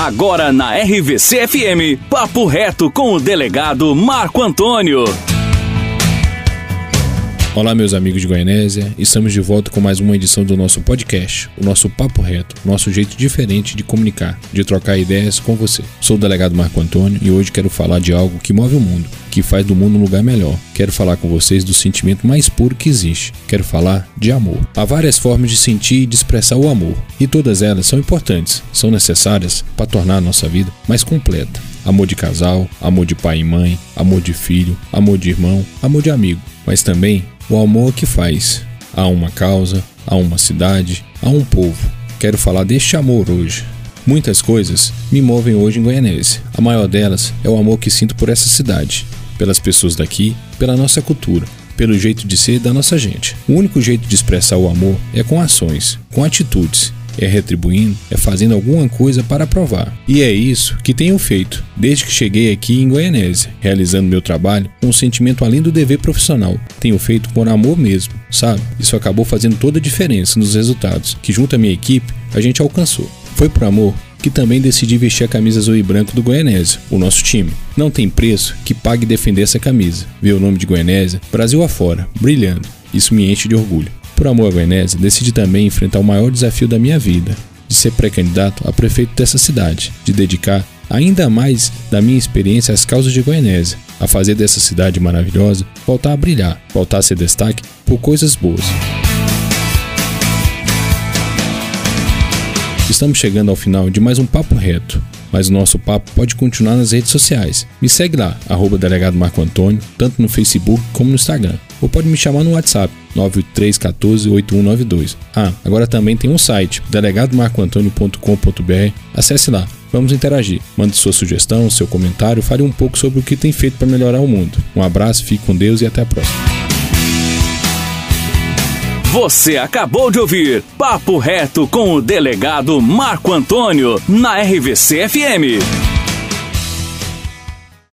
Agora na RVC FM, Papo Reto com o delegado Marco Antônio. Olá, meus amigos de Goianésia, estamos de volta com mais uma edição do nosso podcast, o nosso Papo Reto, nosso jeito diferente de comunicar, de trocar ideias com você. Sou o delegado Marco Antônio e hoje quero falar de algo que move o mundo, que faz do mundo um lugar melhor. Quero falar com vocês do sentimento mais puro que existe. Quero falar de amor. Há várias formas de sentir e de expressar o amor, e todas elas são importantes, são necessárias para tornar a nossa vida mais completa. Amor de casal, amor de pai e mãe, amor de filho, amor de irmão, amor de amigo, mas também o amor que faz a uma causa, a uma cidade, a um povo. Quero falar deste amor hoje. Muitas coisas me movem hoje em Goianese. A maior delas é o amor que sinto por essa cidade, pelas pessoas daqui, pela nossa cultura, pelo jeito de ser da nossa gente. O único jeito de expressar o amor é com ações, com atitudes é retribuindo, é fazendo alguma coisa para provar. E é isso que tenho feito desde que cheguei aqui em Goianésia, realizando meu trabalho com um sentimento além do dever profissional. Tenho feito por amor mesmo, sabe? Isso acabou fazendo toda a diferença nos resultados que, junto à minha equipe, a gente alcançou. Foi por amor que também decidi vestir a camisa azul e branco do Goianésia, o nosso time. Não tem preço que pague defender essa camisa. Ver o nome de Goianésia, Brasil afora, brilhando. Isso me enche de orgulho. Por amor a Goianésia, decidi também enfrentar o maior desafio da minha vida, de ser pré-candidato a prefeito dessa cidade, de dedicar ainda mais da minha experiência às causas de Goianésia, a fazer dessa cidade maravilhosa voltar a brilhar, voltar a ser destaque por coisas boas. Estamos chegando ao final de mais um Papo Reto, mas o nosso papo pode continuar nas redes sociais. Me segue lá, arroba delegado Marco Antônio, tanto no Facebook como no Instagram. Ou pode me chamar no WhatsApp, 93148192. Ah, agora também tem um site, delegadomarcoantonio.com.br. Acesse lá. Vamos interagir. Mande sua sugestão, seu comentário, fale um pouco sobre o que tem feito para melhorar o mundo. Um abraço, fique com Deus e até a próxima. Você acabou de ouvir Papo Reto com o delegado Marco Antônio na RVC FM.